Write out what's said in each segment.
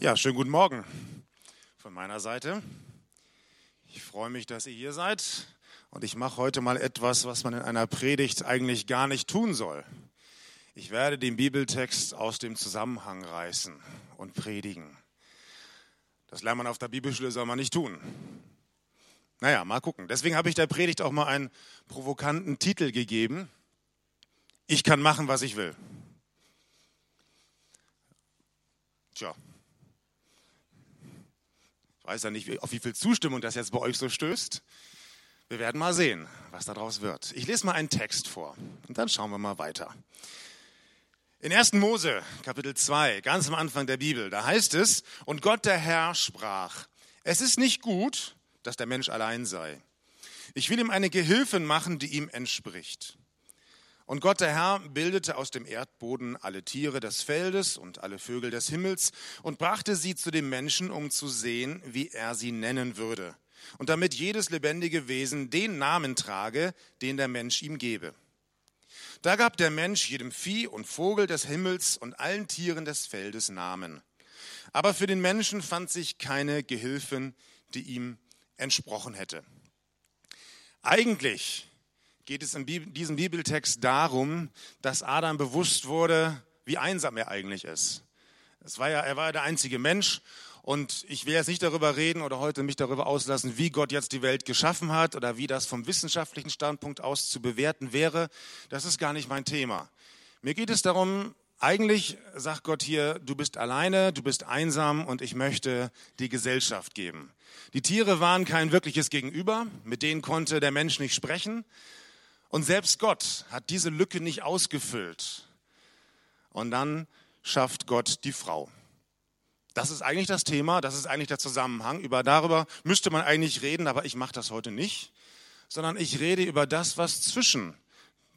Ja, schönen guten Morgen von meiner Seite. Ich freue mich, dass ihr hier seid und ich mache heute mal etwas, was man in einer Predigt eigentlich gar nicht tun soll. Ich werde den Bibeltext aus dem Zusammenhang reißen und predigen. Das lernt man auf der Bibelschule, soll man nicht tun. Naja, mal gucken. Deswegen habe ich der Predigt auch mal einen provokanten Titel gegeben. Ich kann machen, was ich will. Tja, weiß ja nicht, auf wie viel Zustimmung das jetzt bei euch so stößt. Wir werden mal sehen, was daraus wird. Ich lese mal einen Text vor und dann schauen wir mal weiter. In 1. Mose, Kapitel 2, ganz am Anfang der Bibel, da heißt es, und Gott der Herr sprach, es ist nicht gut, dass der Mensch allein sei. Ich will ihm eine Gehilfin machen, die ihm entspricht. Und Gott der Herr bildete aus dem Erdboden alle Tiere des Feldes und alle Vögel des Himmels und brachte sie zu dem Menschen, um zu sehen, wie er sie nennen würde. Und damit jedes lebendige Wesen den Namen trage, den der Mensch ihm gebe. Da gab der Mensch jedem Vieh und Vogel des Himmels und allen Tieren des Feldes Namen. Aber für den Menschen fand sich keine Gehilfin, die ihm entsprochen hätte. Eigentlich geht es in diesem Bibeltext darum, dass Adam bewusst wurde, wie einsam er eigentlich ist. Es war ja, er war ja der einzige Mensch und ich will jetzt nicht darüber reden oder heute mich darüber auslassen, wie Gott jetzt die Welt geschaffen hat oder wie das vom wissenschaftlichen Standpunkt aus zu bewerten wäre. Das ist gar nicht mein Thema. Mir geht es darum, eigentlich sagt Gott hier, du bist alleine, du bist einsam und ich möchte die Gesellschaft geben. Die Tiere waren kein wirkliches Gegenüber, mit denen konnte der Mensch nicht sprechen. Und selbst Gott hat diese Lücke nicht ausgefüllt. Und dann schafft Gott die Frau. Das ist eigentlich das Thema, das ist eigentlich der Zusammenhang. Über darüber müsste man eigentlich reden, aber ich mache das heute nicht, sondern ich rede über das, was zwischen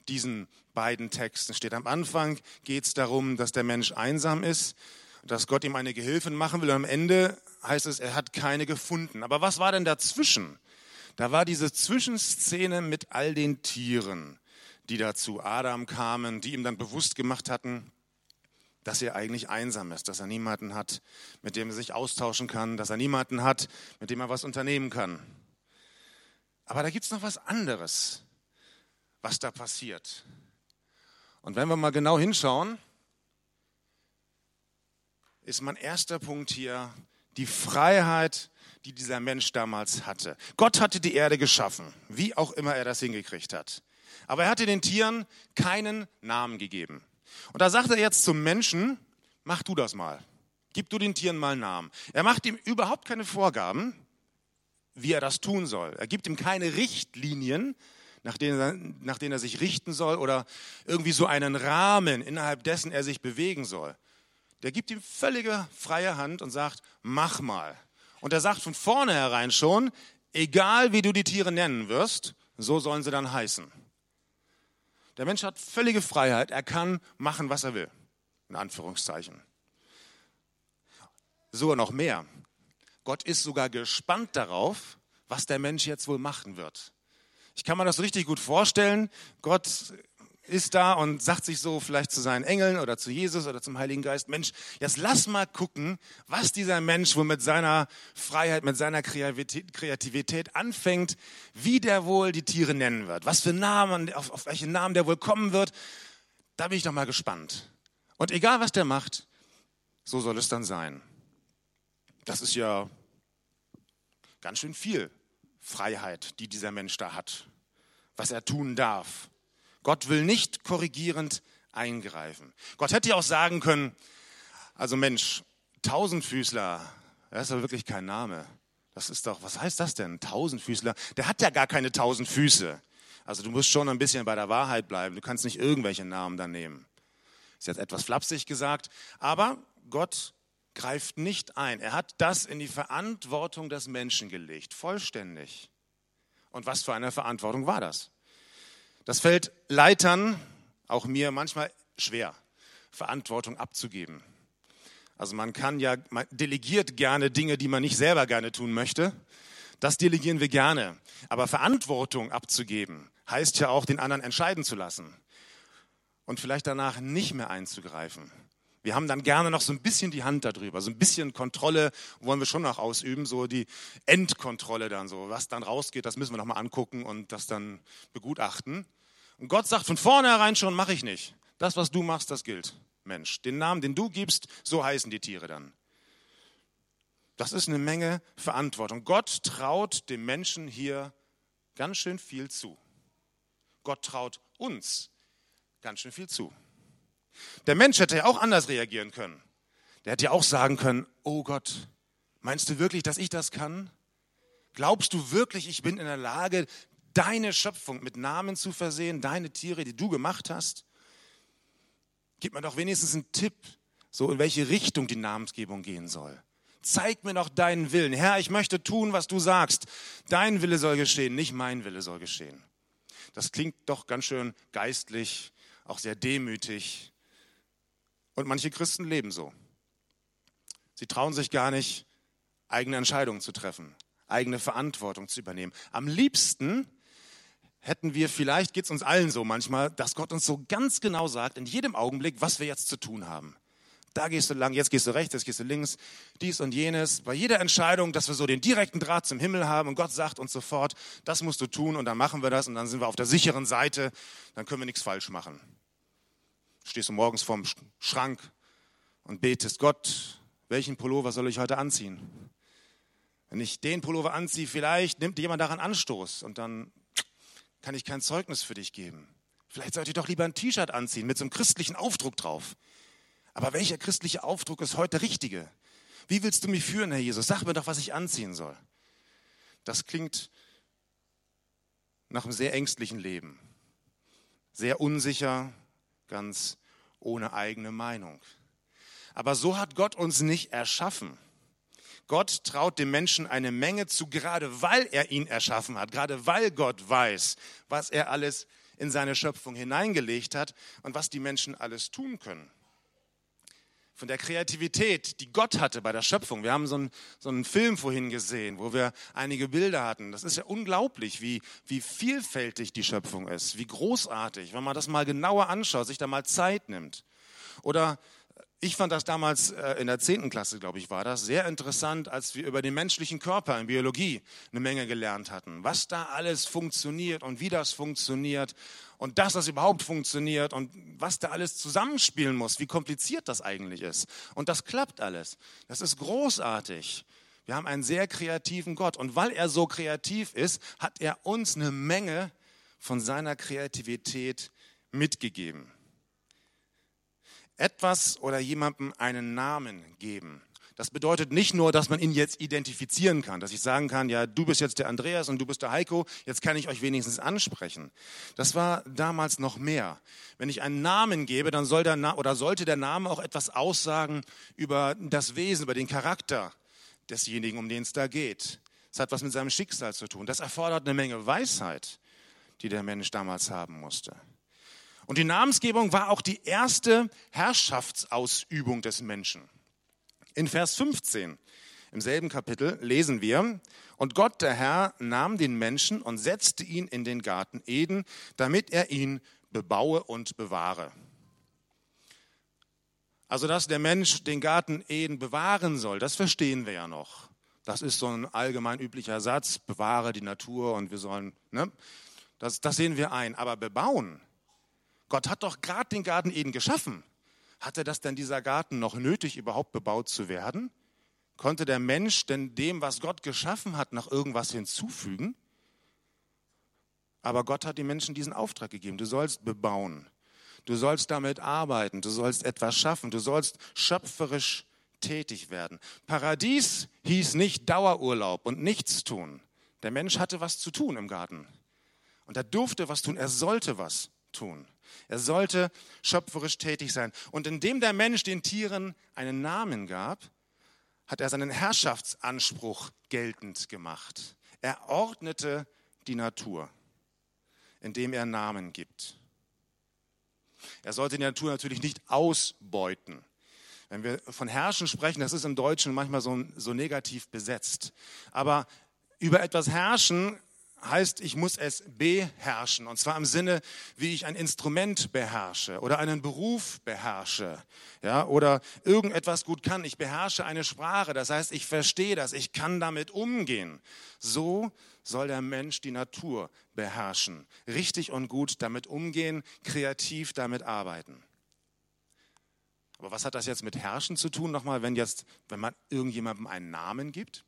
diesen beiden Texten steht. Am Anfang geht es darum, dass der Mensch einsam ist, dass Gott ihm eine Gehilfin machen will. Und am Ende heißt es, er hat keine gefunden. Aber was war denn dazwischen? Da war diese Zwischenszene mit all den Tieren, die da zu Adam kamen, die ihm dann bewusst gemacht hatten, dass er eigentlich einsam ist, dass er niemanden hat, mit dem er sich austauschen kann, dass er niemanden hat, mit dem er was unternehmen kann. Aber da gibt es noch was anderes, was da passiert. Und wenn wir mal genau hinschauen, ist mein erster Punkt hier die Freiheit die dieser Mensch damals hatte. Gott hatte die Erde geschaffen, wie auch immer er das hingekriegt hat. Aber er hatte den Tieren keinen Namen gegeben. Und da sagt er jetzt zum Menschen, mach du das mal. Gib du den Tieren mal einen Namen. Er macht ihm überhaupt keine Vorgaben, wie er das tun soll. Er gibt ihm keine Richtlinien, nach denen, er, nach denen er sich richten soll oder irgendwie so einen Rahmen, innerhalb dessen er sich bewegen soll. Der gibt ihm völlige freie Hand und sagt, mach mal. Und er sagt von vornherein schon, egal wie du die Tiere nennen wirst, so sollen sie dann heißen. Der Mensch hat völlige Freiheit, er kann machen, was er will, in Anführungszeichen. Sogar noch mehr. Gott ist sogar gespannt darauf, was der Mensch jetzt wohl machen wird. Ich kann mir das richtig gut vorstellen. Gott ist da und sagt sich so vielleicht zu seinen Engeln oder zu Jesus oder zum Heiligen Geist, Mensch, jetzt lass mal gucken, was dieser Mensch wohl mit seiner Freiheit, mit seiner Kreativität anfängt, wie der wohl die Tiere nennen wird, was für Namen, auf, auf welche Namen der wohl kommen wird. Da bin ich doch mal gespannt. Und egal, was der macht, so soll es dann sein. Das ist ja ganz schön viel Freiheit, die dieser Mensch da hat, was er tun darf. Gott will nicht korrigierend eingreifen. Gott hätte ja auch sagen können, also Mensch, Tausendfüßler, das ist aber wirklich kein Name. Das ist doch, was heißt das denn? Tausendfüßler? Der hat ja gar keine tausend Füße. Also du musst schon ein bisschen bei der Wahrheit bleiben. Du kannst nicht irgendwelche Namen dann nehmen. Ist jetzt etwas flapsig gesagt, aber Gott greift nicht ein. Er hat das in die Verantwortung des Menschen gelegt, vollständig. Und was für eine Verantwortung war das? Das fällt Leitern, auch mir, manchmal schwer, Verantwortung abzugeben. Also man kann ja, man delegiert gerne Dinge, die man nicht selber gerne tun möchte. Das delegieren wir gerne. Aber Verantwortung abzugeben, heißt ja auch, den anderen entscheiden zu lassen. Und vielleicht danach nicht mehr einzugreifen. Wir haben dann gerne noch so ein bisschen die Hand darüber, so ein bisschen Kontrolle wollen wir schon noch ausüben, so die Endkontrolle dann so, was dann rausgeht, das müssen wir noch mal angucken und das dann begutachten. Und Gott sagt von vornherein schon, mache ich nicht. Das, was du machst, das gilt. Mensch, den Namen, den du gibst, so heißen die Tiere dann. Das ist eine Menge Verantwortung. Gott traut dem Menschen hier ganz schön viel zu. Gott traut uns ganz schön viel zu. Der Mensch hätte ja auch anders reagieren können. Der hätte ja auch sagen können, oh Gott, meinst du wirklich, dass ich das kann? Glaubst du wirklich, ich bin in der Lage, deine Schöpfung mit Namen zu versehen, deine Tiere, die du gemacht hast? Gib mir doch wenigstens einen Tipp, so in welche Richtung die Namensgebung gehen soll. Zeig mir doch deinen Willen. Herr, ich möchte tun, was du sagst. Dein Wille soll geschehen, nicht mein Wille soll geschehen. Das klingt doch ganz schön geistlich, auch sehr demütig. Und manche Christen leben so. Sie trauen sich gar nicht, eigene Entscheidungen zu treffen, eigene Verantwortung zu übernehmen. Am liebsten hätten wir, vielleicht geht es uns allen so manchmal, dass Gott uns so ganz genau sagt, in jedem Augenblick, was wir jetzt zu tun haben. Da gehst du lang, jetzt gehst du rechts, jetzt gehst du links, dies und jenes. Bei jeder Entscheidung, dass wir so den direkten Draht zum Himmel haben und Gott sagt uns sofort, das musst du tun und dann machen wir das und dann sind wir auf der sicheren Seite, dann können wir nichts falsch machen stehst du morgens vorm Schrank und betest, Gott, welchen Pullover soll ich heute anziehen? Wenn ich den Pullover anziehe, vielleicht nimmt jemand daran Anstoß und dann kann ich kein Zeugnis für dich geben. Vielleicht sollte ich doch lieber ein T-Shirt anziehen mit so einem christlichen Aufdruck drauf. Aber welcher christliche Aufdruck ist heute der richtige? Wie willst du mich führen, Herr Jesus? Sag mir doch, was ich anziehen soll. Das klingt nach einem sehr ängstlichen Leben. Sehr unsicher, ganz ohne eigene Meinung. Aber so hat Gott uns nicht erschaffen. Gott traut dem Menschen eine Menge zu, gerade weil er ihn erschaffen hat, gerade weil Gott weiß, was er alles in seine Schöpfung hineingelegt hat und was die Menschen alles tun können von der Kreativität, die Gott hatte bei der Schöpfung. Wir haben so einen, so einen Film vorhin gesehen, wo wir einige Bilder hatten. Das ist ja unglaublich, wie, wie vielfältig die Schöpfung ist, wie großartig, wenn man das mal genauer anschaut, sich da mal Zeit nimmt. Oder ich fand das damals äh, in der 10. Klasse, glaube ich, war das sehr interessant, als wir über den menschlichen Körper in Biologie eine Menge gelernt hatten. Was da alles funktioniert und wie das funktioniert und dass das überhaupt funktioniert und was da alles zusammenspielen muss, wie kompliziert das eigentlich ist. Und das klappt alles. Das ist großartig. Wir haben einen sehr kreativen Gott. Und weil er so kreativ ist, hat er uns eine Menge von seiner Kreativität mitgegeben etwas oder jemandem einen Namen geben. Das bedeutet nicht nur, dass man ihn jetzt identifizieren kann, dass ich sagen kann, ja, du bist jetzt der Andreas und du bist der Heiko, jetzt kann ich euch wenigstens ansprechen. Das war damals noch mehr. Wenn ich einen Namen gebe, dann soll der Na oder sollte der Name auch etwas aussagen über das Wesen, über den Charakter desjenigen, um den es da geht. Es hat was mit seinem Schicksal zu tun. Das erfordert eine Menge Weisheit, die der Mensch damals haben musste. Und die Namensgebung war auch die erste Herrschaftsausübung des Menschen. In Vers 15 im selben Kapitel lesen wir, und Gott der Herr nahm den Menschen und setzte ihn in den Garten Eden, damit er ihn bebaue und bewahre. Also, dass der Mensch den Garten Eden bewahren soll, das verstehen wir ja noch. Das ist so ein allgemein üblicher Satz, bewahre die Natur und wir sollen, ne? das, das sehen wir ein. Aber bebauen, Gott hat doch gerade den Garten Eden geschaffen. Hatte das denn dieser Garten noch nötig, überhaupt bebaut zu werden? Konnte der Mensch denn dem, was Gott geschaffen hat, noch irgendwas hinzufügen? Aber Gott hat den Menschen diesen Auftrag gegeben. Du sollst bebauen. Du sollst damit arbeiten. Du sollst etwas schaffen. Du sollst schöpferisch tätig werden. Paradies hieß nicht Dauerurlaub und nichts tun. Der Mensch hatte was zu tun im Garten. Und er durfte was tun. Er sollte was tun. Er sollte schöpferisch tätig sein. Und indem der Mensch den Tieren einen Namen gab, hat er seinen Herrschaftsanspruch geltend gemacht. Er ordnete die Natur, indem er Namen gibt. Er sollte die Natur natürlich nicht ausbeuten. Wenn wir von Herrschen sprechen, das ist im Deutschen manchmal so, so negativ besetzt. Aber über etwas herrschen heißt, ich muss es beherrschen. Und zwar im Sinne, wie ich ein Instrument beherrsche oder einen Beruf beherrsche. Ja, oder irgendetwas gut kann. Ich beherrsche eine Sprache. Das heißt, ich verstehe das. Ich kann damit umgehen. So soll der Mensch die Natur beherrschen. Richtig und gut damit umgehen, kreativ damit arbeiten. Aber was hat das jetzt mit Herrschen zu tun? Nochmal, wenn jetzt, wenn man irgendjemandem einen Namen gibt?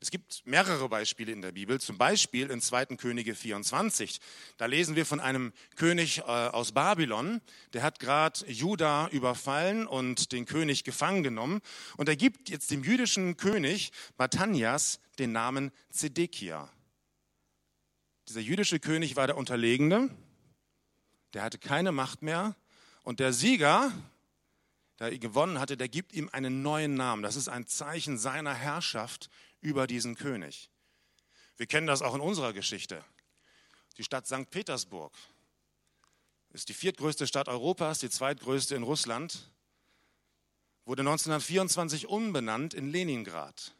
Es gibt mehrere Beispiele in der Bibel, zum Beispiel in 2. Könige 24. Da lesen wir von einem König äh, aus Babylon, der hat gerade Juda überfallen und den König gefangen genommen. Und er gibt jetzt dem jüdischen König Matanias den Namen Zedekia. Dieser jüdische König war der Unterlegene, der hatte keine Macht mehr. Und der Sieger, der gewonnen hatte, der gibt ihm einen neuen Namen. Das ist ein Zeichen seiner Herrschaft über diesen König. Wir kennen das auch in unserer Geschichte. Die Stadt St. Petersburg ist die viertgrößte Stadt Europas, die zweitgrößte in Russland, wurde 1924 umbenannt in Leningrad.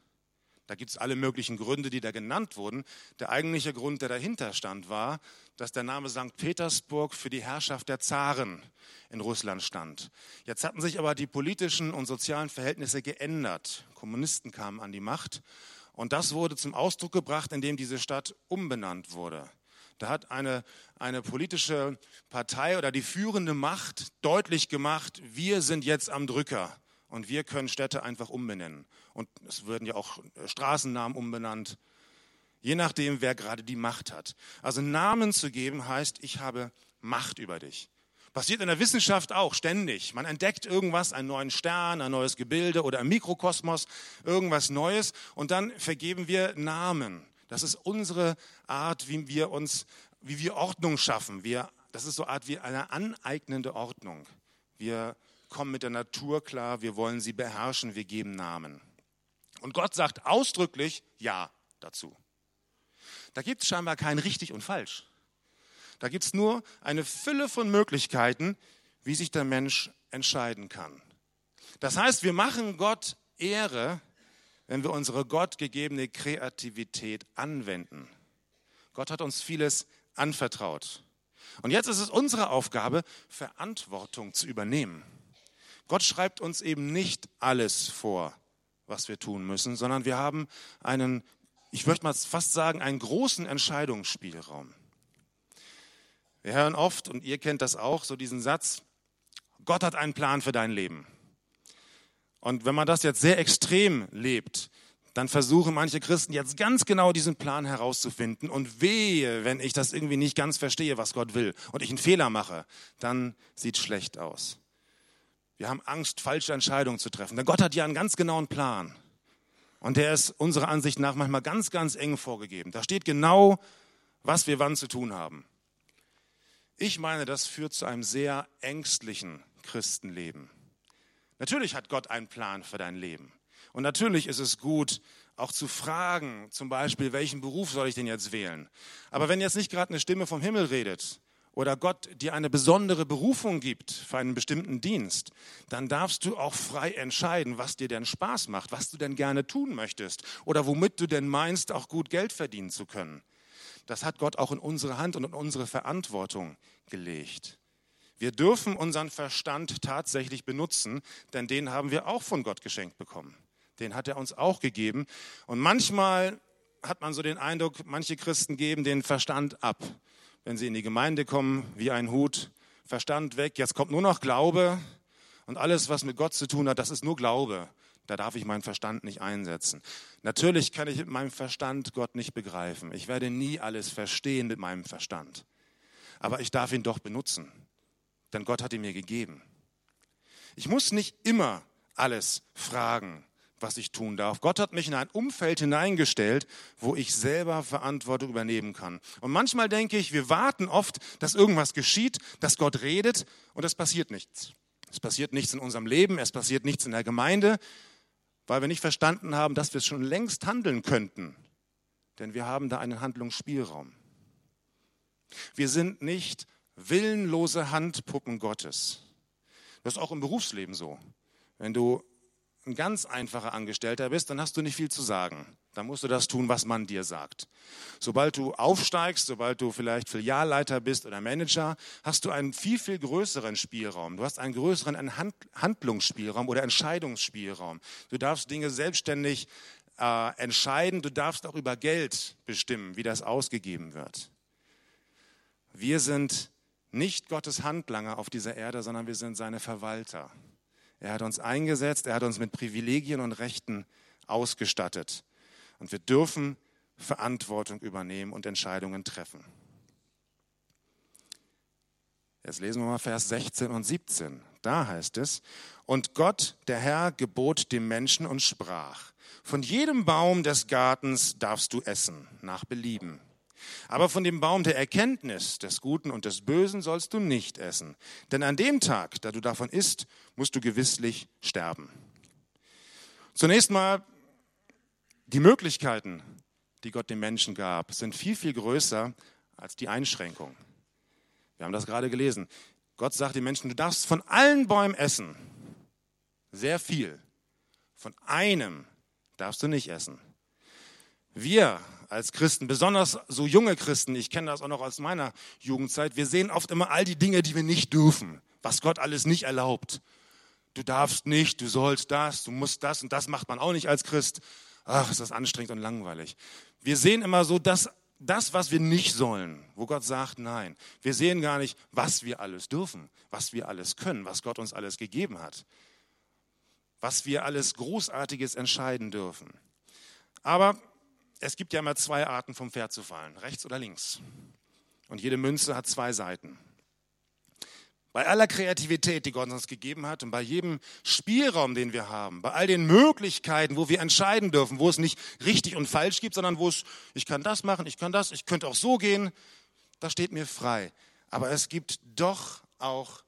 Da gibt es alle möglichen Gründe, die da genannt wurden. Der eigentliche Grund, der dahinter stand, war, dass der Name St. Petersburg für die Herrschaft der Zaren in Russland stand. Jetzt hatten sich aber die politischen und sozialen Verhältnisse geändert. Kommunisten kamen an die Macht und das wurde zum Ausdruck gebracht, indem diese Stadt umbenannt wurde. Da hat eine, eine politische Partei oder die führende Macht deutlich gemacht, wir sind jetzt am Drücker und wir können Städte einfach umbenennen. Und es würden ja auch Straßennamen umbenannt, je nachdem, wer gerade die Macht hat. Also Namen zu geben heißt, ich habe Macht über dich. Passiert in der Wissenschaft auch ständig. Man entdeckt irgendwas, einen neuen Stern, ein neues Gebilde oder im Mikrokosmos irgendwas Neues und dann vergeben wir Namen. Das ist unsere Art, wie wir uns, wie wir Ordnung schaffen. Wir, das ist so eine Art wie eine aneignende Ordnung. Wir kommen mit der Natur klar, wir wollen sie beherrschen, wir geben Namen. Und Gott sagt ausdrücklich Ja dazu. Da gibt es scheinbar kein richtig und falsch. Da gibt es nur eine Fülle von Möglichkeiten, wie sich der Mensch entscheiden kann. Das heißt, wir machen Gott Ehre, wenn wir unsere gottgegebene Kreativität anwenden. Gott hat uns vieles anvertraut. Und jetzt ist es unsere Aufgabe, Verantwortung zu übernehmen. Gott schreibt uns eben nicht alles vor, was wir tun müssen, sondern wir haben einen, ich möchte mal fast sagen, einen großen Entscheidungsspielraum. Wir hören oft, und ihr kennt das auch, so diesen Satz, Gott hat einen Plan für dein Leben. Und wenn man das jetzt sehr extrem lebt, dann versuchen manche Christen jetzt ganz genau diesen Plan herauszufinden. Und wehe, wenn ich das irgendwie nicht ganz verstehe, was Gott will, und ich einen Fehler mache, dann sieht schlecht aus. Wir haben Angst, falsche Entscheidungen zu treffen. Denn Gott hat ja einen ganz genauen Plan. Und der ist unserer Ansicht nach manchmal ganz, ganz eng vorgegeben. Da steht genau, was wir wann zu tun haben. Ich meine, das führt zu einem sehr ängstlichen Christenleben. Natürlich hat Gott einen Plan für dein Leben. Und natürlich ist es gut, auch zu fragen, zum Beispiel, welchen Beruf soll ich denn jetzt wählen? Aber wenn jetzt nicht gerade eine Stimme vom Himmel redet, oder Gott dir eine besondere Berufung gibt für einen bestimmten Dienst, dann darfst du auch frei entscheiden, was dir denn Spaß macht, was du denn gerne tun möchtest oder womit du denn meinst, auch gut Geld verdienen zu können. Das hat Gott auch in unsere Hand und in unsere Verantwortung gelegt. Wir dürfen unseren Verstand tatsächlich benutzen, denn den haben wir auch von Gott geschenkt bekommen. Den hat er uns auch gegeben. Und manchmal hat man so den Eindruck, manche Christen geben den Verstand ab wenn sie in die Gemeinde kommen, wie ein Hut, Verstand weg, jetzt kommt nur noch Glaube und alles, was mit Gott zu tun hat, das ist nur Glaube. Da darf ich meinen Verstand nicht einsetzen. Natürlich kann ich mit meinem Verstand Gott nicht begreifen. Ich werde nie alles verstehen mit meinem Verstand. Aber ich darf ihn doch benutzen, denn Gott hat ihn mir gegeben. Ich muss nicht immer alles fragen was ich tun darf. Gott hat mich in ein Umfeld hineingestellt, wo ich selber Verantwortung übernehmen kann. Und manchmal denke ich, wir warten oft, dass irgendwas geschieht, dass Gott redet und es passiert nichts. Es passiert nichts in unserem Leben, es passiert nichts in der Gemeinde, weil wir nicht verstanden haben, dass wir schon längst handeln könnten. Denn wir haben da einen Handlungsspielraum. Wir sind nicht willenlose Handpuppen Gottes. Das ist auch im Berufsleben so. Wenn du ein ganz einfacher Angestellter bist, dann hast du nicht viel zu sagen. Dann musst du das tun, was man dir sagt. Sobald du aufsteigst, sobald du vielleicht Filialleiter bist oder Manager, hast du einen viel, viel größeren Spielraum. Du hast einen größeren Handlungsspielraum oder Entscheidungsspielraum. Du darfst Dinge selbstständig äh, entscheiden. Du darfst auch über Geld bestimmen, wie das ausgegeben wird. Wir sind nicht Gottes Handlanger auf dieser Erde, sondern wir sind seine Verwalter. Er hat uns eingesetzt, er hat uns mit Privilegien und Rechten ausgestattet. Und wir dürfen Verantwortung übernehmen und Entscheidungen treffen. Jetzt lesen wir mal Vers 16 und 17. Da heißt es, und Gott, der Herr, gebot dem Menschen und sprach, von jedem Baum des Gartens darfst du essen, nach Belieben. Aber von dem Baum der Erkenntnis des Guten und des Bösen sollst du nicht essen. Denn an dem Tag, da du davon isst, musst du gewisslich sterben. Zunächst mal, die Möglichkeiten, die Gott dem Menschen gab, sind viel, viel größer als die Einschränkung. Wir haben das gerade gelesen. Gott sagt den Menschen, du darfst von allen Bäumen essen. Sehr viel. Von einem darfst du nicht essen. Wir als Christen, besonders so junge Christen, ich kenne das auch noch aus meiner Jugendzeit, wir sehen oft immer all die Dinge, die wir nicht dürfen, was Gott alles nicht erlaubt. Du darfst nicht, du sollst das, du musst das und das macht man auch nicht als Christ. Ach, ist das anstrengend und langweilig. Wir sehen immer so das, das, was wir nicht sollen, wo Gott sagt, nein. Wir sehen gar nicht, was wir alles dürfen, was wir alles können, was Gott uns alles gegeben hat, was wir alles Großartiges entscheiden dürfen. Aber es gibt ja immer zwei Arten vom Pferd zu fallen, rechts oder links. Und jede Münze hat zwei Seiten. Bei aller Kreativität, die Gott uns gegeben hat und bei jedem Spielraum, den wir haben, bei all den Möglichkeiten, wo wir entscheiden dürfen, wo es nicht richtig und falsch gibt, sondern wo es, ich kann das machen, ich kann das, ich könnte auch so gehen, das steht mir frei. Aber es gibt doch auch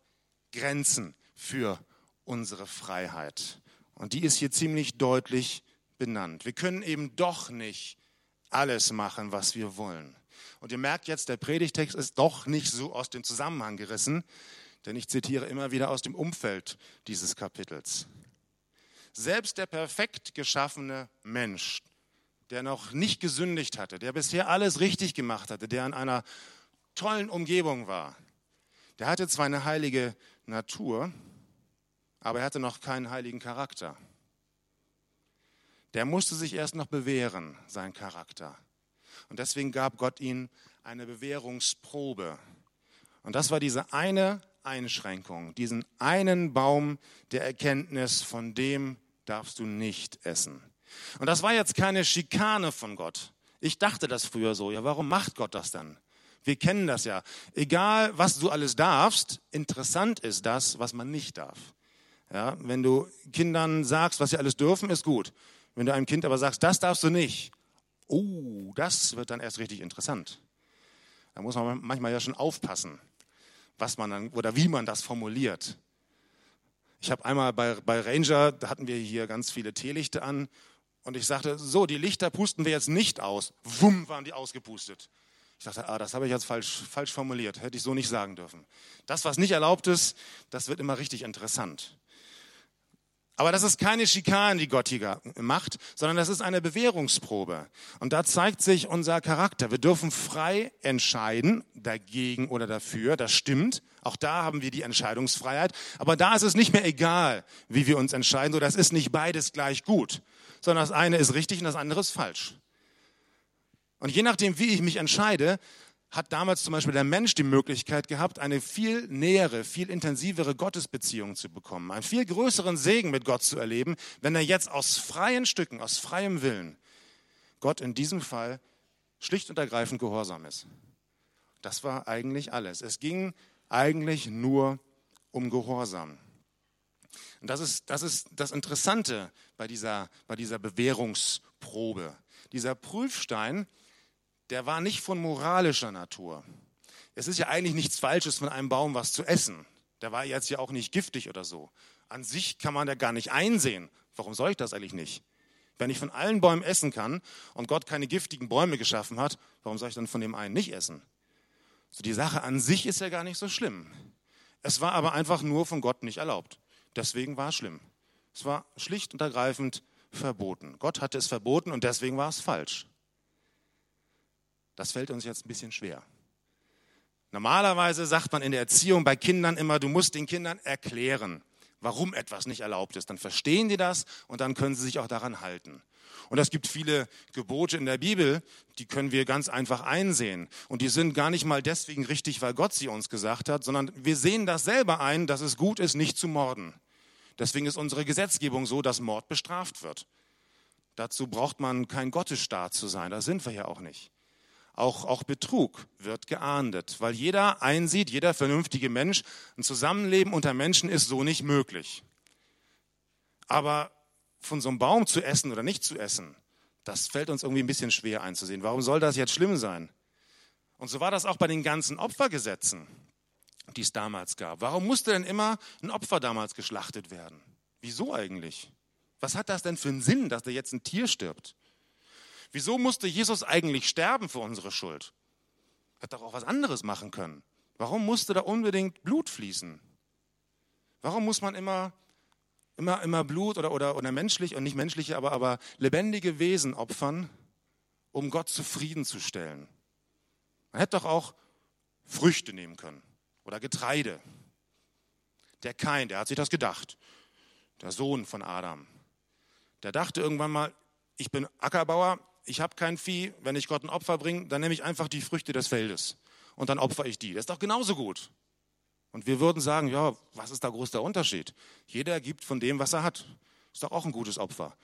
Grenzen für unsere Freiheit. Und die ist hier ziemlich deutlich benannt. Wir können eben doch nicht alles machen, was wir wollen. Und ihr merkt jetzt, der Predigtext ist doch nicht so aus dem Zusammenhang gerissen, denn ich zitiere immer wieder aus dem Umfeld dieses Kapitels. Selbst der perfekt geschaffene Mensch, der noch nicht gesündigt hatte, der bisher alles richtig gemacht hatte, der in einer tollen Umgebung war, der hatte zwar eine heilige Natur, aber er hatte noch keinen heiligen Charakter der musste sich erst noch bewähren, sein Charakter. Und deswegen gab Gott ihm eine Bewährungsprobe. Und das war diese eine Einschränkung, diesen einen Baum der Erkenntnis, von dem darfst du nicht essen. Und das war jetzt keine Schikane von Gott. Ich dachte das früher so. Ja, warum macht Gott das dann? Wir kennen das ja. Egal, was du alles darfst, interessant ist das, was man nicht darf. Ja, wenn du Kindern sagst, was sie alles dürfen, ist gut. Wenn du einem Kind aber sagst, das darfst du nicht, oh, das wird dann erst richtig interessant. Da muss man manchmal ja schon aufpassen, was man dann oder wie man das formuliert. Ich habe einmal bei, bei Ranger, da hatten wir hier ganz viele Teelichte an und ich sagte, so, die Lichter pusten wir jetzt nicht aus. Wumm, waren die ausgepustet. Ich dachte, ah, das habe ich jetzt falsch, falsch formuliert, hätte ich so nicht sagen dürfen. Das, was nicht erlaubt ist, das wird immer richtig interessant. Aber das ist keine Schikane, die Gott hier macht, sondern das ist eine Bewährungsprobe. Und da zeigt sich unser Charakter. Wir dürfen frei entscheiden, dagegen oder dafür. Das stimmt. Auch da haben wir die Entscheidungsfreiheit. Aber da ist es nicht mehr egal, wie wir uns entscheiden. So, das ist nicht beides gleich gut, sondern das eine ist richtig und das andere ist falsch. Und je nachdem, wie ich mich entscheide, hat damals zum Beispiel der Mensch die Möglichkeit gehabt, eine viel nähere, viel intensivere Gottesbeziehung zu bekommen, einen viel größeren Segen mit Gott zu erleben, wenn er jetzt aus freien Stücken, aus freiem Willen Gott in diesem Fall schlicht und ergreifend gehorsam ist. Das war eigentlich alles. Es ging eigentlich nur um Gehorsam. Und das ist, das ist das Interessante bei dieser, bei dieser Bewährungsprobe. Dieser Prüfstein, der war nicht von moralischer Natur. Es ist ja eigentlich nichts Falsches, von einem Baum was zu essen. Der war jetzt ja auch nicht giftig oder so. An sich kann man da gar nicht einsehen. Warum soll ich das eigentlich nicht? Wenn ich von allen Bäumen essen kann und Gott keine giftigen Bäume geschaffen hat, warum soll ich dann von dem einen nicht essen? So die Sache an sich ist ja gar nicht so schlimm. Es war aber einfach nur von Gott nicht erlaubt. Deswegen war es schlimm. Es war schlicht und ergreifend verboten. Gott hatte es verboten und deswegen war es falsch. Das fällt uns jetzt ein bisschen schwer. Normalerweise sagt man in der Erziehung bei Kindern immer, du musst den Kindern erklären, warum etwas nicht erlaubt ist. Dann verstehen die das und dann können sie sich auch daran halten. Und es gibt viele Gebote in der Bibel, die können wir ganz einfach einsehen. Und die sind gar nicht mal deswegen richtig, weil Gott sie uns gesagt hat, sondern wir sehen das selber ein, dass es gut ist, nicht zu morden. Deswegen ist unsere Gesetzgebung so, dass Mord bestraft wird. Dazu braucht man kein Gottesstaat zu sein, da sind wir ja auch nicht. Auch, auch Betrug wird geahndet, weil jeder einsieht, jeder vernünftige Mensch, ein Zusammenleben unter Menschen ist so nicht möglich. Aber von so einem Baum zu essen oder nicht zu essen, das fällt uns irgendwie ein bisschen schwer einzusehen. Warum soll das jetzt schlimm sein? Und so war das auch bei den ganzen Opfergesetzen, die es damals gab. Warum musste denn immer ein Opfer damals geschlachtet werden? Wieso eigentlich? Was hat das denn für einen Sinn, dass da jetzt ein Tier stirbt? Wieso musste Jesus eigentlich sterben für unsere Schuld? Hat doch auch was anderes machen können. Warum musste da unbedingt Blut fließen? Warum muss man immer, immer, immer Blut oder, oder, oder menschlich und nicht menschliche, aber, aber lebendige Wesen opfern, um Gott zufriedenzustellen? Man hätte doch auch Früchte nehmen können oder Getreide. Der Kain, der hat sich das gedacht. Der Sohn von Adam. Der dachte irgendwann mal, ich bin Ackerbauer, ich habe kein Vieh, wenn ich Gott ein Opfer bringe, dann nehme ich einfach die Früchte des Feldes und dann opfer ich die. Das ist doch genauso gut. Und wir würden sagen, ja, was ist da groß der Unterschied? Jeder gibt von dem, was er hat. Ist doch auch ein gutes Opfer.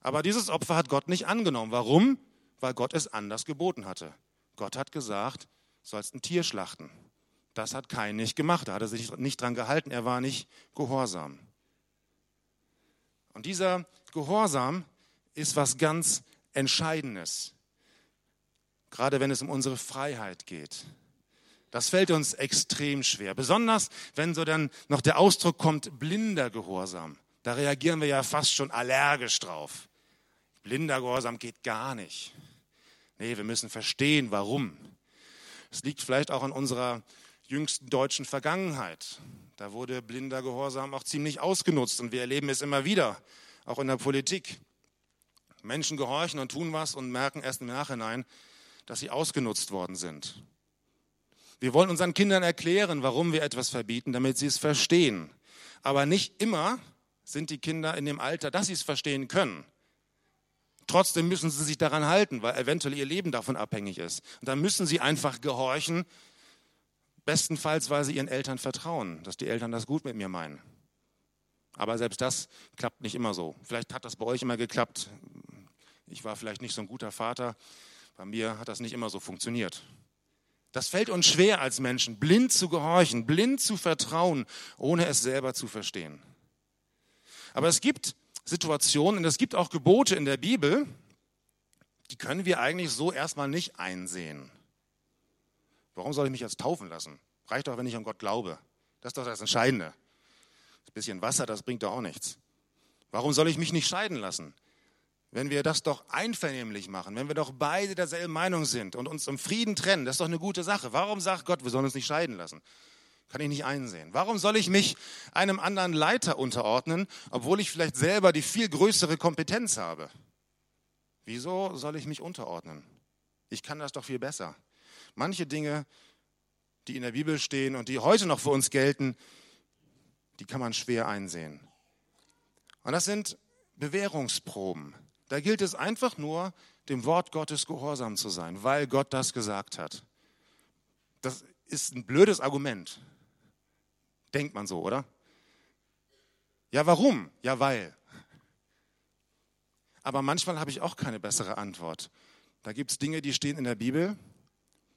Aber dieses Opfer hat Gott nicht angenommen. Warum? Weil Gott es anders geboten hatte. Gott hat gesagt, sollst ein Tier schlachten. Das hat kein nicht gemacht. Da hat er sich nicht dran gehalten. Er war nicht gehorsam. Und dieser Gehorsam ist was ganz Entscheidendes, gerade wenn es um unsere Freiheit geht. Das fällt uns extrem schwer, besonders wenn so dann noch der Ausdruck kommt, blinder Gehorsam. Da reagieren wir ja fast schon allergisch drauf. Blinder Gehorsam geht gar nicht. Nee, wir müssen verstehen, warum. Es liegt vielleicht auch an unserer jüngsten deutschen Vergangenheit. Da wurde blinder Gehorsam auch ziemlich ausgenutzt und wir erleben es immer wieder, auch in der Politik. Menschen gehorchen und tun was und merken erst im Nachhinein, dass sie ausgenutzt worden sind. Wir wollen unseren Kindern erklären, warum wir etwas verbieten, damit sie es verstehen. Aber nicht immer sind die Kinder in dem Alter, dass sie es verstehen können. Trotzdem müssen sie sich daran halten, weil eventuell ihr Leben davon abhängig ist. Und dann müssen sie einfach gehorchen, bestenfalls, weil sie ihren Eltern vertrauen, dass die Eltern das gut mit mir meinen. Aber selbst das klappt nicht immer so. Vielleicht hat das bei euch immer geklappt. Ich war vielleicht nicht so ein guter Vater. Bei mir hat das nicht immer so funktioniert. Das fällt uns schwer als Menschen, blind zu gehorchen, blind zu vertrauen, ohne es selber zu verstehen. Aber es gibt Situationen und es gibt auch Gebote in der Bibel, die können wir eigentlich so erstmal nicht einsehen. Warum soll ich mich jetzt taufen lassen? Reicht doch, wenn ich an Gott glaube. Das ist doch das Entscheidende. Ein bisschen Wasser, das bringt doch auch nichts. Warum soll ich mich nicht scheiden lassen? Wenn wir das doch einvernehmlich machen, wenn wir doch beide derselben Meinung sind und uns im Frieden trennen, das ist doch eine gute Sache. Warum sagt Gott, wir sollen uns nicht scheiden lassen? Kann ich nicht einsehen. Warum soll ich mich einem anderen Leiter unterordnen, obwohl ich vielleicht selber die viel größere Kompetenz habe? Wieso soll ich mich unterordnen? Ich kann das doch viel besser. Manche Dinge, die in der Bibel stehen und die heute noch für uns gelten, die kann man schwer einsehen. Und das sind Bewährungsproben. Da gilt es einfach nur, dem Wort Gottes gehorsam zu sein, weil Gott das gesagt hat. Das ist ein blödes Argument. Denkt man so, oder? Ja, warum? Ja, weil. Aber manchmal habe ich auch keine bessere Antwort. Da gibt es Dinge, die stehen in der Bibel.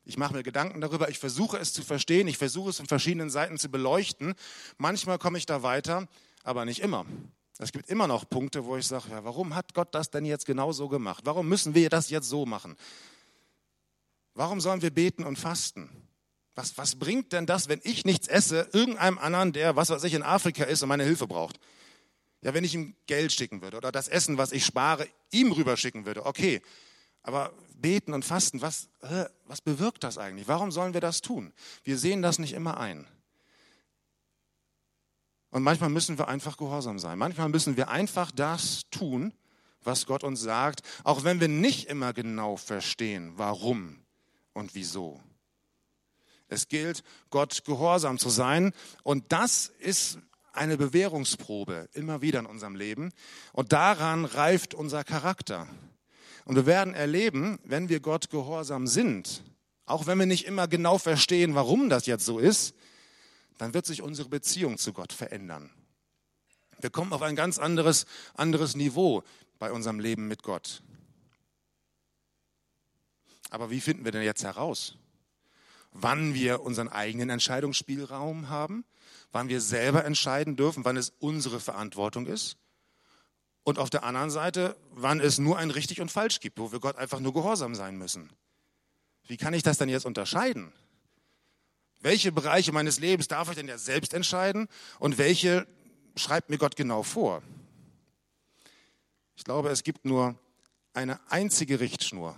Ich mache mir Gedanken darüber, ich versuche es zu verstehen, ich versuche es von verschiedenen Seiten zu beleuchten. Manchmal komme ich da weiter, aber nicht immer. Es gibt immer noch Punkte, wo ich sage, ja, warum hat Gott das denn jetzt genau so gemacht? Warum müssen wir das jetzt so machen? Warum sollen wir beten und fasten? Was, was bringt denn das, wenn ich nichts esse, irgendeinem anderen, der, was weiß ich, in Afrika ist und meine Hilfe braucht? Ja, wenn ich ihm Geld schicken würde oder das Essen, was ich spare, ihm rüberschicken würde, okay. Aber beten und fasten, was, äh, was bewirkt das eigentlich? Warum sollen wir das tun? Wir sehen das nicht immer ein. Und manchmal müssen wir einfach gehorsam sein. Manchmal müssen wir einfach das tun, was Gott uns sagt, auch wenn wir nicht immer genau verstehen, warum und wieso. Es gilt, Gott gehorsam zu sein. Und das ist eine Bewährungsprobe immer wieder in unserem Leben. Und daran reift unser Charakter. Und wir werden erleben, wenn wir Gott gehorsam sind, auch wenn wir nicht immer genau verstehen, warum das jetzt so ist, dann wird sich unsere Beziehung zu Gott verändern. Wir kommen auf ein ganz anderes, anderes Niveau bei unserem Leben mit Gott. Aber wie finden wir denn jetzt heraus, wann wir unseren eigenen Entscheidungsspielraum haben, wann wir selber entscheiden dürfen, wann es unsere Verantwortung ist? Und auf der anderen Seite, wann es nur ein richtig und falsch gibt, wo wir Gott einfach nur gehorsam sein müssen. Wie kann ich das denn jetzt unterscheiden? Welche Bereiche meines Lebens darf ich denn jetzt selbst entscheiden und welche schreibt mir Gott genau vor? Ich glaube, es gibt nur eine einzige Richtschnur,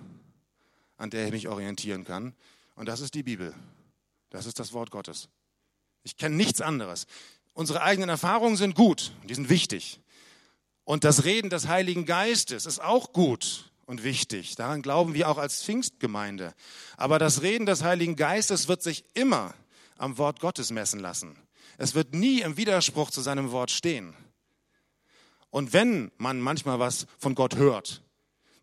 an der ich mich orientieren kann, und das ist die Bibel. Das ist das Wort Gottes. Ich kenne nichts anderes. Unsere eigenen Erfahrungen sind gut, die sind wichtig. Und das Reden des Heiligen Geistes ist auch gut und wichtig. Daran glauben wir auch als Pfingstgemeinde. Aber das Reden des Heiligen Geistes wird sich immer am Wort Gottes messen lassen. Es wird nie im Widerspruch zu seinem Wort stehen. Und wenn man manchmal was von Gott hört,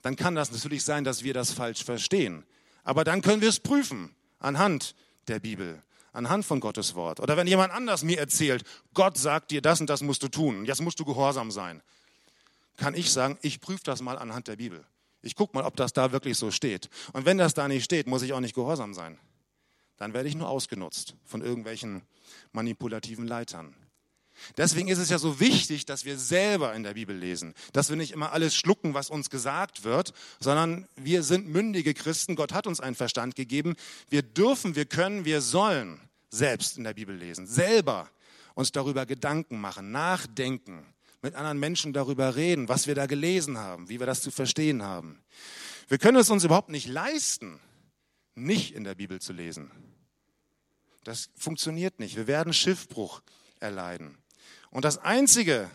dann kann das natürlich sein, dass wir das falsch verstehen. Aber dann können wir es prüfen anhand der Bibel, anhand von Gottes Wort. Oder wenn jemand anders mir erzählt, Gott sagt dir das und das musst du tun, jetzt musst du gehorsam sein, kann ich sagen, ich prüfe das mal anhand der Bibel. Ich gucke mal, ob das da wirklich so steht. Und wenn das da nicht steht, muss ich auch nicht gehorsam sein. Dann werde ich nur ausgenutzt von irgendwelchen manipulativen Leitern. Deswegen ist es ja so wichtig, dass wir selber in der Bibel lesen, dass wir nicht immer alles schlucken, was uns gesagt wird, sondern wir sind mündige Christen. Gott hat uns einen Verstand gegeben. Wir dürfen, wir können, wir sollen selbst in der Bibel lesen, selber uns darüber Gedanken machen, nachdenken mit anderen Menschen darüber reden, was wir da gelesen haben, wie wir das zu verstehen haben. Wir können es uns überhaupt nicht leisten, nicht in der Bibel zu lesen. Das funktioniert nicht. Wir werden Schiffbruch erleiden. Und das Einzige,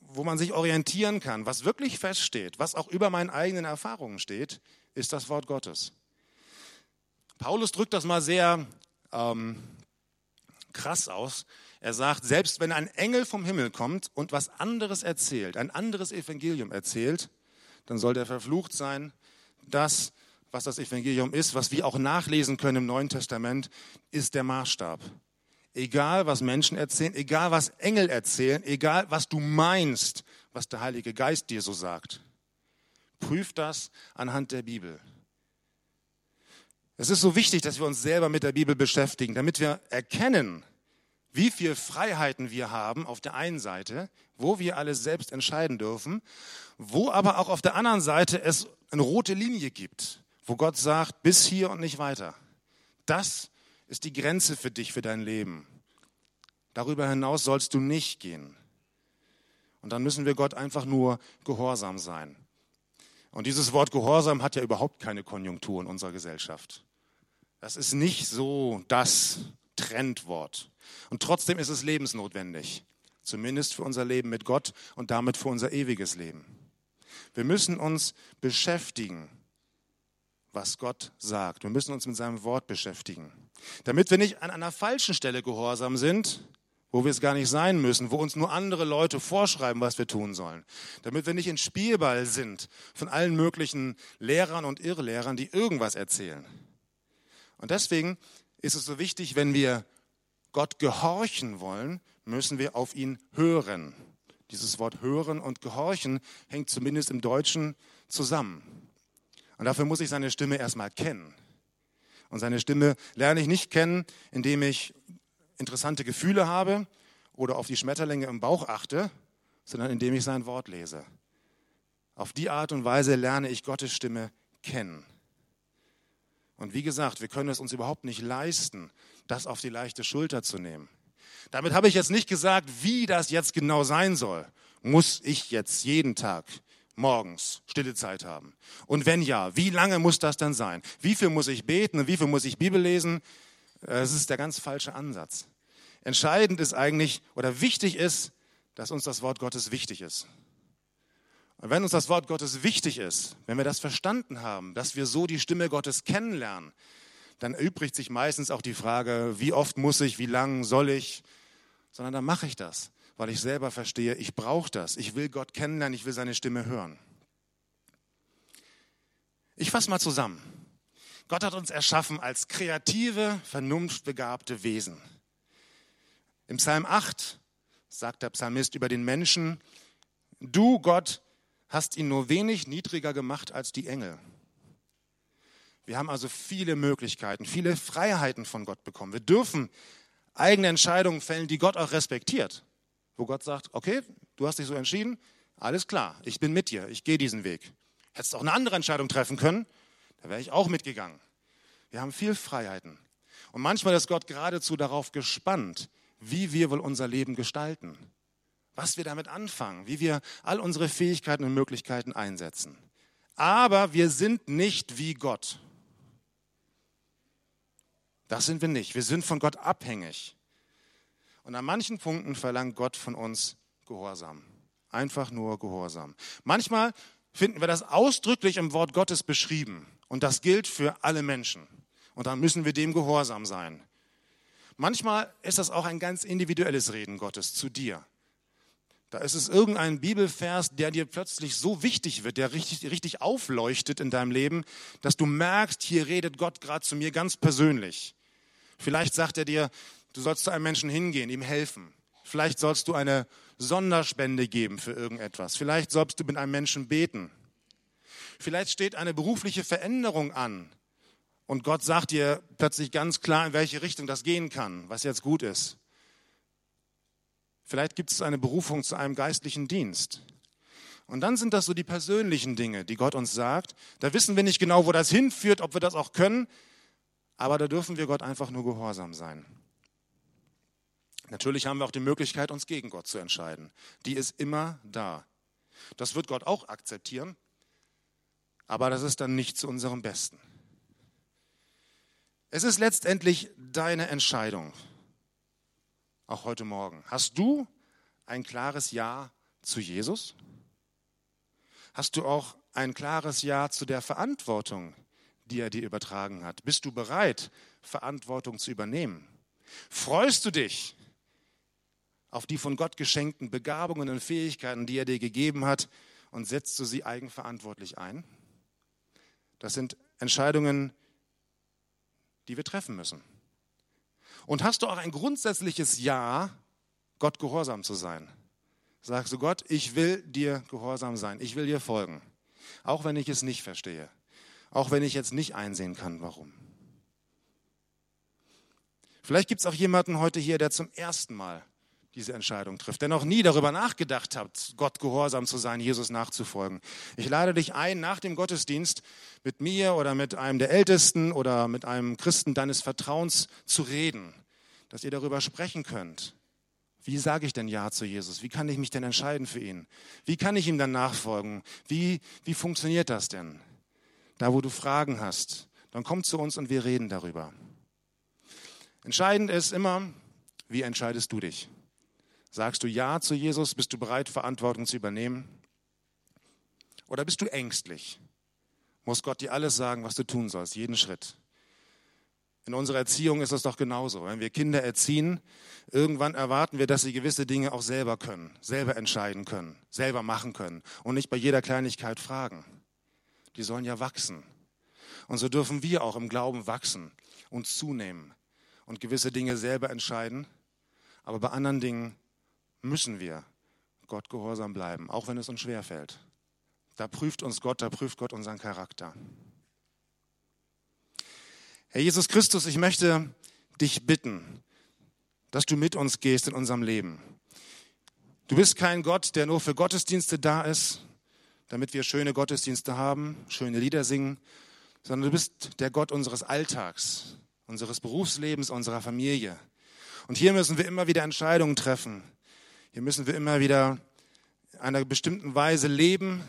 wo man sich orientieren kann, was wirklich feststeht, was auch über meinen eigenen Erfahrungen steht, ist das Wort Gottes. Paulus drückt das mal sehr ähm, krass aus. Er sagt, selbst wenn ein Engel vom Himmel kommt und was anderes erzählt, ein anderes Evangelium erzählt, dann soll der verflucht sein. Das, was das Evangelium ist, was wir auch nachlesen können im Neuen Testament, ist der Maßstab. Egal, was Menschen erzählen, egal, was Engel erzählen, egal, was du meinst, was der Heilige Geist dir so sagt, prüf das anhand der Bibel. Es ist so wichtig, dass wir uns selber mit der Bibel beschäftigen, damit wir erkennen, wie viele Freiheiten wir haben auf der einen Seite, wo wir alles selbst entscheiden dürfen, wo aber auch auf der anderen Seite es eine rote Linie gibt, wo Gott sagt, bis hier und nicht weiter. Das ist die Grenze für dich, für dein Leben. Darüber hinaus sollst du nicht gehen. Und dann müssen wir Gott einfach nur gehorsam sein. Und dieses Wort Gehorsam hat ja überhaupt keine Konjunktur in unserer Gesellschaft. Das ist nicht so das Trendwort. Und trotzdem ist es lebensnotwendig, zumindest für unser Leben mit Gott und damit für unser ewiges Leben. Wir müssen uns beschäftigen, was Gott sagt. Wir müssen uns mit seinem Wort beschäftigen, damit wir nicht an einer falschen Stelle gehorsam sind, wo wir es gar nicht sein müssen, wo uns nur andere Leute vorschreiben, was wir tun sollen. Damit wir nicht ein Spielball sind von allen möglichen Lehrern und Irrlehrern, die irgendwas erzählen. Und deswegen ist es so wichtig, wenn wir Gott gehorchen wollen, müssen wir auf ihn hören. Dieses Wort hören und gehorchen hängt zumindest im Deutschen zusammen. Und dafür muss ich seine Stimme erstmal kennen. Und seine Stimme lerne ich nicht kennen, indem ich interessante Gefühle habe oder auf die Schmetterlinge im Bauch achte, sondern indem ich sein Wort lese. Auf die Art und Weise lerne ich Gottes Stimme kennen. Und wie gesagt, wir können es uns überhaupt nicht leisten, das auf die leichte Schulter zu nehmen. Damit habe ich jetzt nicht gesagt, wie das jetzt genau sein soll. Muss ich jetzt jeden Tag morgens stille Zeit haben? Und wenn ja, wie lange muss das dann sein? Wie viel muss ich beten und wie viel muss ich Bibel lesen? Das ist der ganz falsche Ansatz. Entscheidend ist eigentlich oder wichtig ist, dass uns das Wort Gottes wichtig ist. Und wenn uns das Wort Gottes wichtig ist, wenn wir das verstanden haben, dass wir so die Stimme Gottes kennenlernen, dann übrigt sich meistens auch die Frage, wie oft muss ich, wie lang soll ich, sondern dann mache ich das, weil ich selber verstehe, ich brauche das, ich will Gott kennenlernen, ich will seine Stimme hören. Ich fasse mal zusammen. Gott hat uns erschaffen als kreative, vernunftbegabte Wesen. Im Psalm 8 sagt der Psalmist über den Menschen, du Gott hast ihn nur wenig niedriger gemacht als die Engel. Wir haben also viele Möglichkeiten, viele Freiheiten von Gott bekommen. Wir dürfen eigene Entscheidungen fällen, die Gott auch respektiert. Wo Gott sagt, okay, du hast dich so entschieden, alles klar, ich bin mit dir, ich gehe diesen Weg. Hättest auch eine andere Entscheidung treffen können, da wäre ich auch mitgegangen. Wir haben viel Freiheiten. Und manchmal ist Gott geradezu darauf gespannt, wie wir wohl unser Leben gestalten was wir damit anfangen, wie wir all unsere Fähigkeiten und Möglichkeiten einsetzen. Aber wir sind nicht wie Gott. Das sind wir nicht. Wir sind von Gott abhängig. Und an manchen Punkten verlangt Gott von uns Gehorsam. Einfach nur Gehorsam. Manchmal finden wir das ausdrücklich im Wort Gottes beschrieben. Und das gilt für alle Menschen. Und dann müssen wir dem gehorsam sein. Manchmal ist das auch ein ganz individuelles Reden Gottes zu dir. Da ist es irgendein Bibelvers, der dir plötzlich so wichtig wird, der richtig, richtig aufleuchtet in deinem Leben, dass du merkst, hier redet Gott gerade zu mir ganz persönlich. Vielleicht sagt er dir, du sollst zu einem Menschen hingehen, ihm helfen. Vielleicht sollst du eine Sonderspende geben für irgendetwas. Vielleicht sollst du mit einem Menschen beten. Vielleicht steht eine berufliche Veränderung an und Gott sagt dir plötzlich ganz klar, in welche Richtung das gehen kann, was jetzt gut ist. Vielleicht gibt es eine Berufung zu einem geistlichen Dienst. Und dann sind das so die persönlichen Dinge, die Gott uns sagt. Da wissen wir nicht genau, wo das hinführt, ob wir das auch können, aber da dürfen wir Gott einfach nur gehorsam sein. Natürlich haben wir auch die Möglichkeit, uns gegen Gott zu entscheiden. Die ist immer da. Das wird Gott auch akzeptieren, aber das ist dann nicht zu unserem Besten. Es ist letztendlich deine Entscheidung auch heute Morgen. Hast du ein klares Ja zu Jesus? Hast du auch ein klares Ja zu der Verantwortung, die er dir übertragen hat? Bist du bereit, Verantwortung zu übernehmen? Freust du dich auf die von Gott geschenkten Begabungen und Fähigkeiten, die er dir gegeben hat, und setzt du sie eigenverantwortlich ein? Das sind Entscheidungen, die wir treffen müssen. Und hast du auch ein grundsätzliches Ja, Gott gehorsam zu sein? Sagst du, Gott, ich will dir gehorsam sein, ich will dir folgen, auch wenn ich es nicht verstehe, auch wenn ich jetzt nicht einsehen kann, warum. Vielleicht gibt es auch jemanden heute hier, der zum ersten Mal diese Entscheidung trifft, der noch nie darüber nachgedacht hat, Gott gehorsam zu sein, Jesus nachzufolgen. Ich lade dich ein, nach dem Gottesdienst mit mir oder mit einem der Ältesten oder mit einem Christen deines Vertrauens zu reden, dass ihr darüber sprechen könnt. Wie sage ich denn Ja zu Jesus? Wie kann ich mich denn entscheiden für ihn? Wie kann ich ihm dann nachfolgen? Wie, wie funktioniert das denn? Da, wo du Fragen hast, dann komm zu uns und wir reden darüber. Entscheidend ist immer, wie entscheidest du dich? Sagst du Ja zu Jesus? Bist du bereit, Verantwortung zu übernehmen? Oder bist du ängstlich? Muss Gott dir alles sagen, was du tun sollst, jeden Schritt? In unserer Erziehung ist es doch genauso. Wenn wir Kinder erziehen, irgendwann erwarten wir, dass sie gewisse Dinge auch selber können, selber entscheiden können, selber machen können und nicht bei jeder Kleinigkeit fragen. Die sollen ja wachsen. Und so dürfen wir auch im Glauben wachsen und zunehmen und gewisse Dinge selber entscheiden. Aber bei anderen Dingen müssen wir Gott gehorsam bleiben, auch wenn es uns schwerfällt. Da prüft uns Gott, da prüft Gott unseren Charakter. Herr Jesus Christus, ich möchte dich bitten, dass du mit uns gehst in unserem Leben. Du bist kein Gott, der nur für Gottesdienste da ist, damit wir schöne Gottesdienste haben, schöne Lieder singen, sondern du bist der Gott unseres Alltags, unseres Berufslebens, unserer Familie. Und hier müssen wir immer wieder Entscheidungen treffen, hier müssen wir immer wieder in einer bestimmten Weise leben.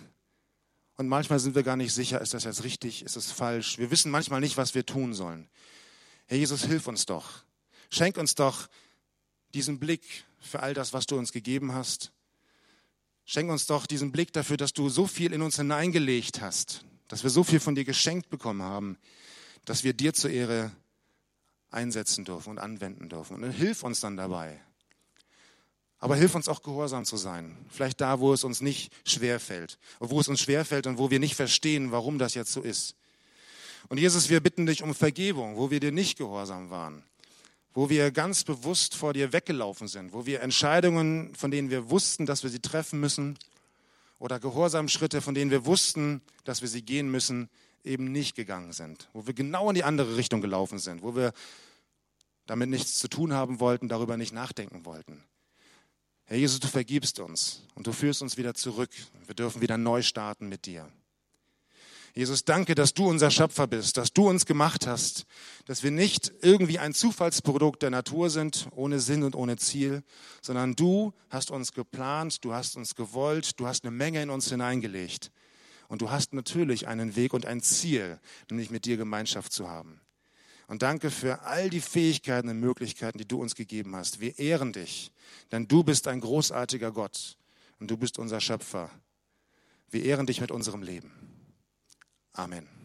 Und manchmal sind wir gar nicht sicher, ist das jetzt richtig, ist es falsch. Wir wissen manchmal nicht, was wir tun sollen. Herr Jesus, hilf uns doch. Schenk uns doch diesen Blick für all das, was du uns gegeben hast. Schenk uns doch diesen Blick dafür, dass du so viel in uns hineingelegt hast, dass wir so viel von dir geschenkt bekommen haben, dass wir dir zur Ehre einsetzen dürfen und anwenden dürfen. Und hilf uns dann dabei. Aber hilf uns auch gehorsam zu sein. Vielleicht da, wo es uns nicht schwer fällt, wo es uns schwer fällt und wo wir nicht verstehen, warum das jetzt so ist. Und Jesus, wir bitten dich um Vergebung, wo wir dir nicht gehorsam waren, wo wir ganz bewusst vor dir weggelaufen sind, wo wir Entscheidungen, von denen wir wussten, dass wir sie treffen müssen, oder Gehorsamschritte, von denen wir wussten, dass wir sie gehen müssen, eben nicht gegangen sind, wo wir genau in die andere Richtung gelaufen sind, wo wir damit nichts zu tun haben wollten, darüber nicht nachdenken wollten. Herr Jesus, du vergibst uns und du führst uns wieder zurück. Wir dürfen wieder neu starten mit dir. Jesus, danke, dass du unser Schöpfer bist, dass du uns gemacht hast, dass wir nicht irgendwie ein Zufallsprodukt der Natur sind, ohne Sinn und ohne Ziel, sondern du hast uns geplant, du hast uns gewollt, du hast eine Menge in uns hineingelegt. Und du hast natürlich einen Weg und ein Ziel, nämlich mit dir Gemeinschaft zu haben. Und danke für all die Fähigkeiten und Möglichkeiten, die du uns gegeben hast. Wir ehren dich, denn du bist ein großartiger Gott und du bist unser Schöpfer. Wir ehren dich mit unserem Leben. Amen.